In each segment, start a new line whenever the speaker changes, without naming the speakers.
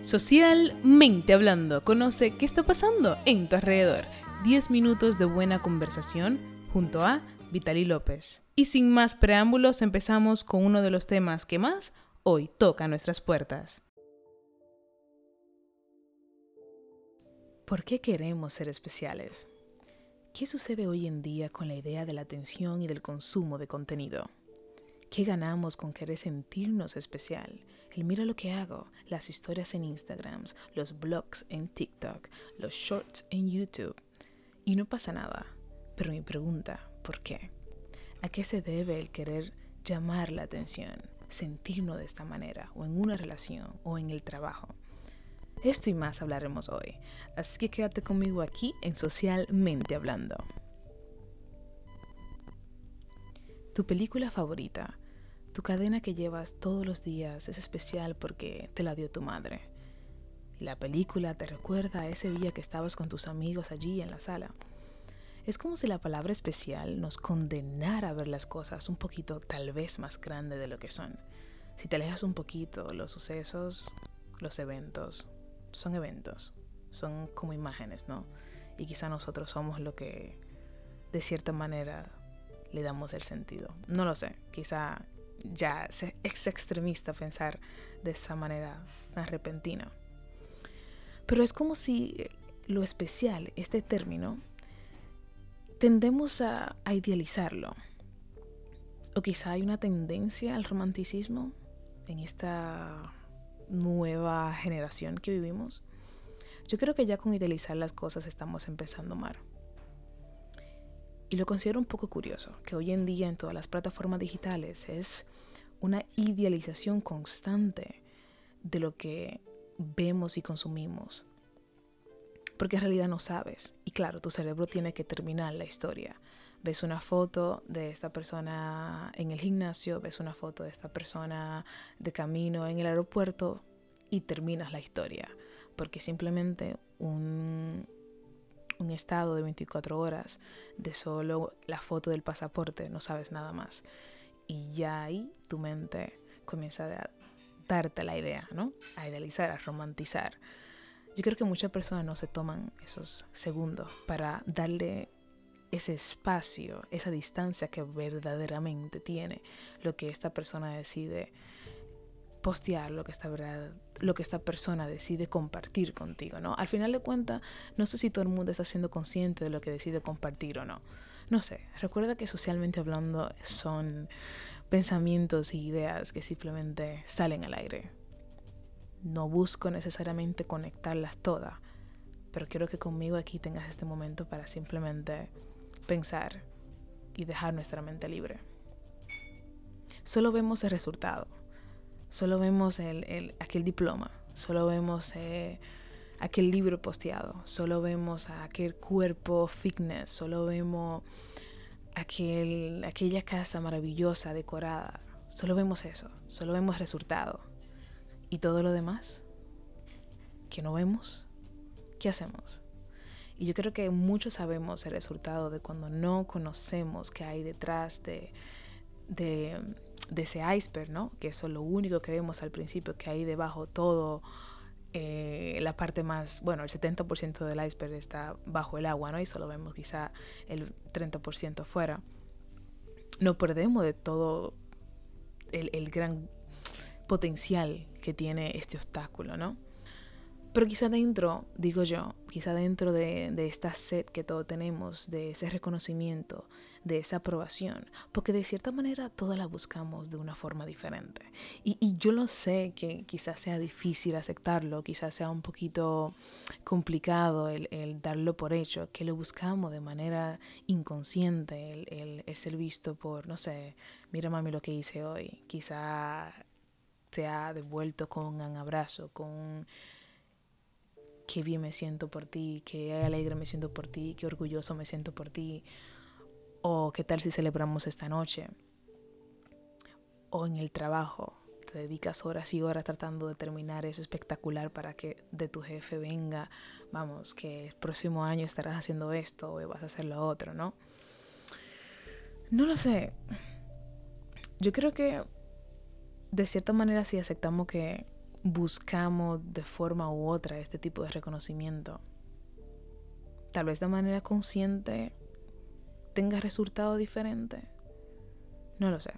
Socialmente hablando, conoce qué está pasando en tu alrededor. 10 minutos de buena conversación junto a Vitali López. Y sin más preámbulos, empezamos con uno de los temas que más hoy toca nuestras puertas. ¿Por qué queremos ser especiales? ¿Qué sucede hoy en día con la idea de la atención y del consumo de contenido? ¿Qué ganamos con querer sentirnos especial? El mira lo que hago, las historias en Instagram, los blogs en TikTok, los shorts en YouTube. Y no pasa nada. Pero mi pregunta, ¿por qué? ¿A qué se debe el querer llamar la atención, sentirnos de esta manera, o en una relación, o en el trabajo? Esto y más hablaremos hoy, así que quédate conmigo aquí en Socialmente Hablando. Tu película favorita, tu cadena que llevas todos los días es especial porque te la dio tu madre. La película te recuerda a ese día que estabas con tus amigos allí en la sala. Es como si la palabra especial nos condenara a ver las cosas un poquito tal vez más grande de lo que son. Si te alejas un poquito, los sucesos, los eventos, son eventos, son como imágenes, ¿no? Y quizá nosotros somos lo que de cierta manera le damos el sentido. No lo sé, quizá ya es extremista pensar de esa manera tan repentina. Pero es como si lo especial, este término, tendemos a, a idealizarlo. O quizá hay una tendencia al romanticismo en esta nueva generación que vivimos. Yo creo que ya con idealizar las cosas estamos empezando mal. Y lo considero un poco curioso, que hoy en día en todas las plataformas digitales es una idealización constante de lo que vemos y consumimos. Porque en realidad no sabes. Y claro, tu cerebro tiene que terminar la historia. Ves una foto de esta persona en el gimnasio, ves una foto de esta persona de camino en el aeropuerto y terminas la historia. Porque simplemente un, un estado de 24 horas de solo la foto del pasaporte, no sabes nada más. Y ya ahí tu mente comienza a darte la idea, ¿no? A idealizar, a romantizar. Yo creo que muchas personas no se toman esos segundos para darle ese espacio, esa distancia que verdaderamente tiene lo que esta persona decide postear, lo que esta, lo que esta persona decide compartir contigo, ¿no? Al final de cuentas, no sé si todo el mundo está siendo consciente de lo que decide compartir o no. No sé, recuerda que socialmente hablando son pensamientos e ideas que simplemente salen al aire. No busco necesariamente conectarlas todas, pero quiero que conmigo aquí tengas este momento para simplemente pensar y dejar nuestra mente libre. Solo vemos el resultado, solo vemos el, aquel diploma, solo vemos eh, aquel libro posteado, solo vemos aquel cuerpo fitness, solo vemos aquel, aquella casa maravillosa, decorada, solo vemos eso, solo vemos resultado. ¿Y todo lo demás? ¿Que no vemos? ¿Qué hacemos? Y yo creo que muchos sabemos el resultado de cuando no conocemos qué hay detrás de, de, ese iceberg, ¿no? Que eso es lo único que vemos al principio, que hay debajo todo, eh, la parte más, bueno, el 70% del iceberg está bajo el agua, ¿no? Y solo vemos quizá el 30% afuera. No perdemos de todo el, el gran potencial que tiene este obstáculo, ¿no? Pero quizá dentro, digo yo, quizá dentro de, esta sed que todos tenemos, de ese reconocimiento, de esa aprobación, porque de cierta manera todas la buscamos de una forma diferente. Y, yo lo sé que quizás sea difícil aceptarlo, quizás sea un poquito complicado el, darlo por hecho, que lo buscamos de manera inconsciente, el, el ser visto por, no sé, mira mami lo que hice hoy, quizá se ha devuelto con un abrazo, con qué bien me siento por ti, qué alegre me siento por ti, qué orgulloso me siento por ti, o qué tal si celebramos esta noche, o en el trabajo, te dedicas horas y horas tratando de terminar eso espectacular para que de tu jefe venga, vamos, que el próximo año estarás haciendo esto o vas a hacer lo otro, ¿no? No lo sé. Yo creo que de cierta manera si aceptamos que buscamos de forma u otra este tipo de reconocimiento. Tal vez de manera consciente tenga resultado diferente. No lo sé.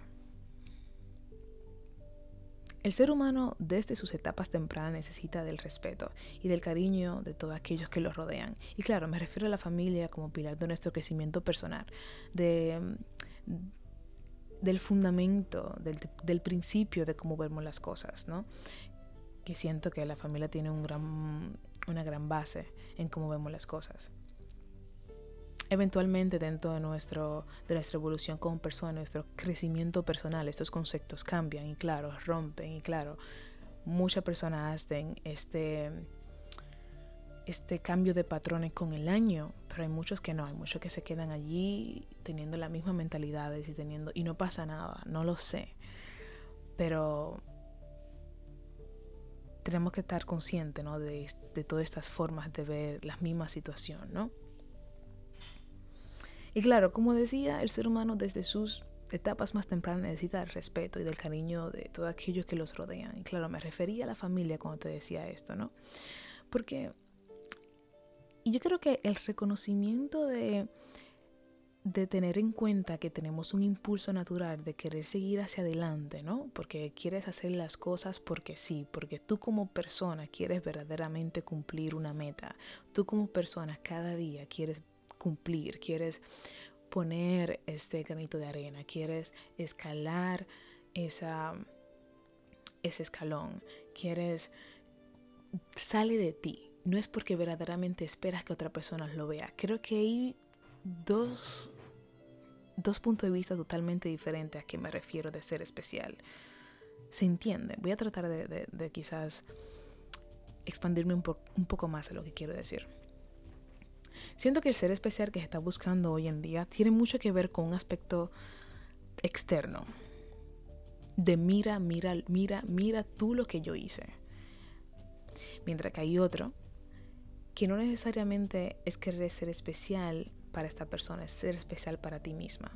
El ser humano desde sus etapas tempranas necesita del respeto y del cariño de todos aquellos que lo rodean. Y claro, me refiero a la familia como pilar de nuestro crecimiento personal, de, del fundamento, del, del, principio de cómo vemos las cosas, ¿no? Que siento que la familia tiene un gran, una gran base en cómo vemos las cosas. Eventualmente dentro de, nuestro, de nuestra evolución como persona, nuestro crecimiento personal, estos conceptos cambian y claro, rompen y claro, muchas personas hacen este, este cambio de patrones con el año, pero hay muchos que no, hay muchos que se quedan allí teniendo las mismas mentalidades y teniendo, y no pasa nada, no lo sé, pero tenemos que estar conscientes ¿no? de, de todas estas formas de ver la misma situación, ¿no? Y claro, como decía, el ser humano desde sus etapas más tempranas necesita el respeto y del cariño de todos aquellos que los rodean. Y claro, me refería a la familia cuando te decía esto, ¿no? Porque yo creo que el reconocimiento de, de tener en cuenta que tenemos un impulso natural de querer seguir hacia adelante, ¿no? Porque quieres hacer las cosas porque sí, porque tú como persona quieres verdaderamente cumplir una meta. Tú como persona cada día quieres cumplir, quieres poner este granito de arena, quieres escalar esa, ese escalón, quieres, sale de ti. No es porque verdaderamente esperas que otra persona lo vea. Creo que hay dos, dos puntos de vista totalmente diferentes a qué me refiero de ser especial. Se entiende. Voy a tratar de, de, quizás expandirme un, un poco más a lo que quiero decir. Siento que el ser especial que se está buscando hoy en día tiene mucho que ver con un aspecto externo. De mira, mira, mira, mira tú lo que yo hice. Mientras que hay otro que no necesariamente es querer ser especial para esta persona, es ser especial para ti misma.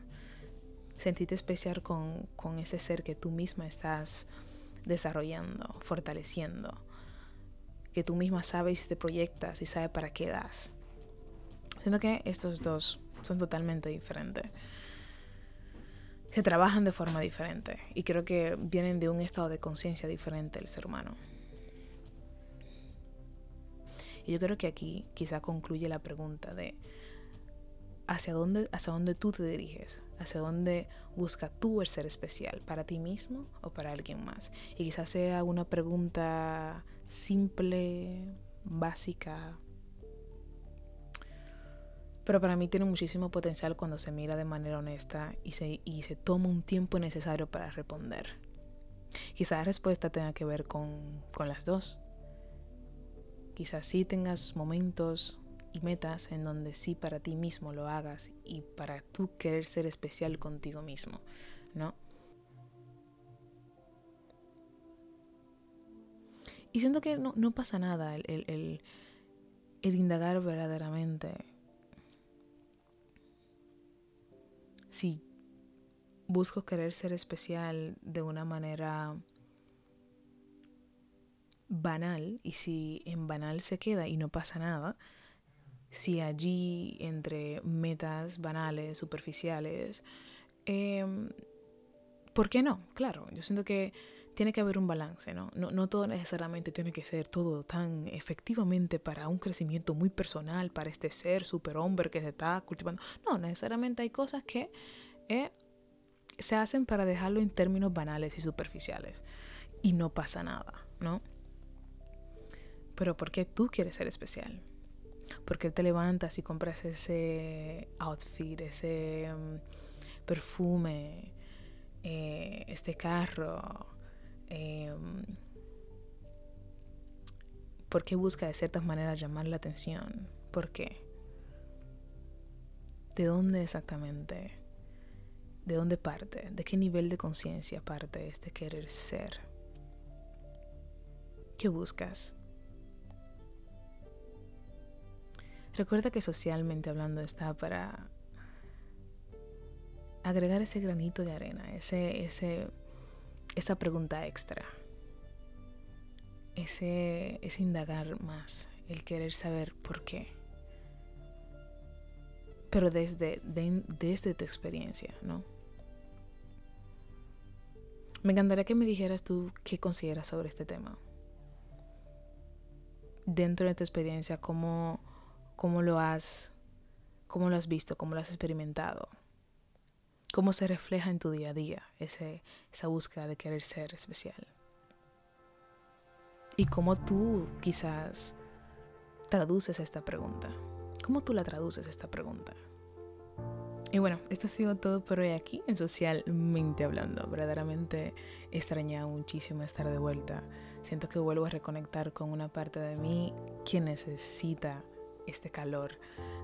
Sentirte especial con, con ese ser que tú misma estás desarrollando, fortaleciendo. Que tú misma sabes y te proyectas y sabes para qué das. Siento que estos dos son totalmente diferentes. Se trabajan de forma diferente y creo que vienen de un estado de conciencia diferente el ser humano. Y yo creo que aquí quizá concluye la pregunta de hacia dónde, hacia dónde tú te diriges, hacia dónde busca tú el ser especial, para ti mismo o para alguien más. Y quizás sea una pregunta simple, básica, pero para mí tiene muchísimo potencial cuando se mira de manera honesta y se, y se toma un tiempo necesario para responder. Quizás la respuesta tenga que ver con, con las dos. Quizás sí tengas momentos y metas en donde sí para ti mismo lo hagas y para tú querer ser especial contigo mismo, ¿no? Y siento que no, no pasa nada el, el, el indagar verdaderamente si busco querer ser especial de una manera banal y si en banal se queda y no pasa nada, si allí entre metas banales, superficiales, em, ¿por qué no? Claro, yo siento que tiene que haber un balance, ¿no? ¿no? No todo necesariamente tiene que ser todo tan efectivamente para un crecimiento muy personal, para este ser superhombre que se está cultivando. No, necesariamente hay cosas que eh, se hacen para dejarlo en términos banales y superficiales. Y no pasa nada, ¿no? Pero ¿por qué tú quieres ser especial? ¿Por qué te levantas y compras ese outfit, ese mm, perfume, eh, este carro? Em, ¿Por qué busca de ciertas maneras llamar la atención? ¿Por qué? ¿De dónde exactamente? ¿De dónde parte? ¿De qué nivel de conciencia parte este querer ser? ¿Qué buscas? Recuerda que socialmente hablando está para agregar ese granito de arena, ese, ese esa pregunta extra. ese, ese indagar más, el querer saber por qué. Pero desde, desde tu experiencia, ¿no? Me encantaría que me dijeras tú qué consideras sobre este tema. Dentro de tu experiencia, cómo, cómo lo has, cómo lo has visto, cómo lo has experimentado. Cómo se refleja en tu día a día ese, esa búsqueda de querer ser especial. Y cómo tú quizás traduces esta pregunta. ¿Cómo tú la traduces esta pregunta? Y bueno, esto ha sido todo por hoy aquí en Socialmente Hablando. Verdaderamente extrañado muchísimo estar de vuelta. Siento que vuelvo a reconectar con una parte de mí que necesita este calor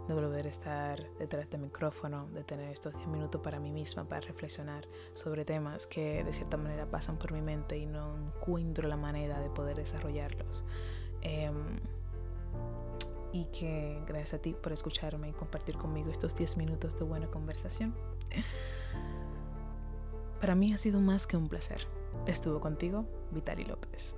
de volver a estar detrás del micrófono, de tener estos 10 minutos para mí misma, para reflexionar sobre temas que de cierta manera pasan por mi mente y no encuentro la manera de poder desarrollarlos. Em, y que gracias a ti por escucharme y compartir conmigo estos 10 minutos de buena conversación. Para mí ha sido más que un placer. Estuvo contigo Vitali López.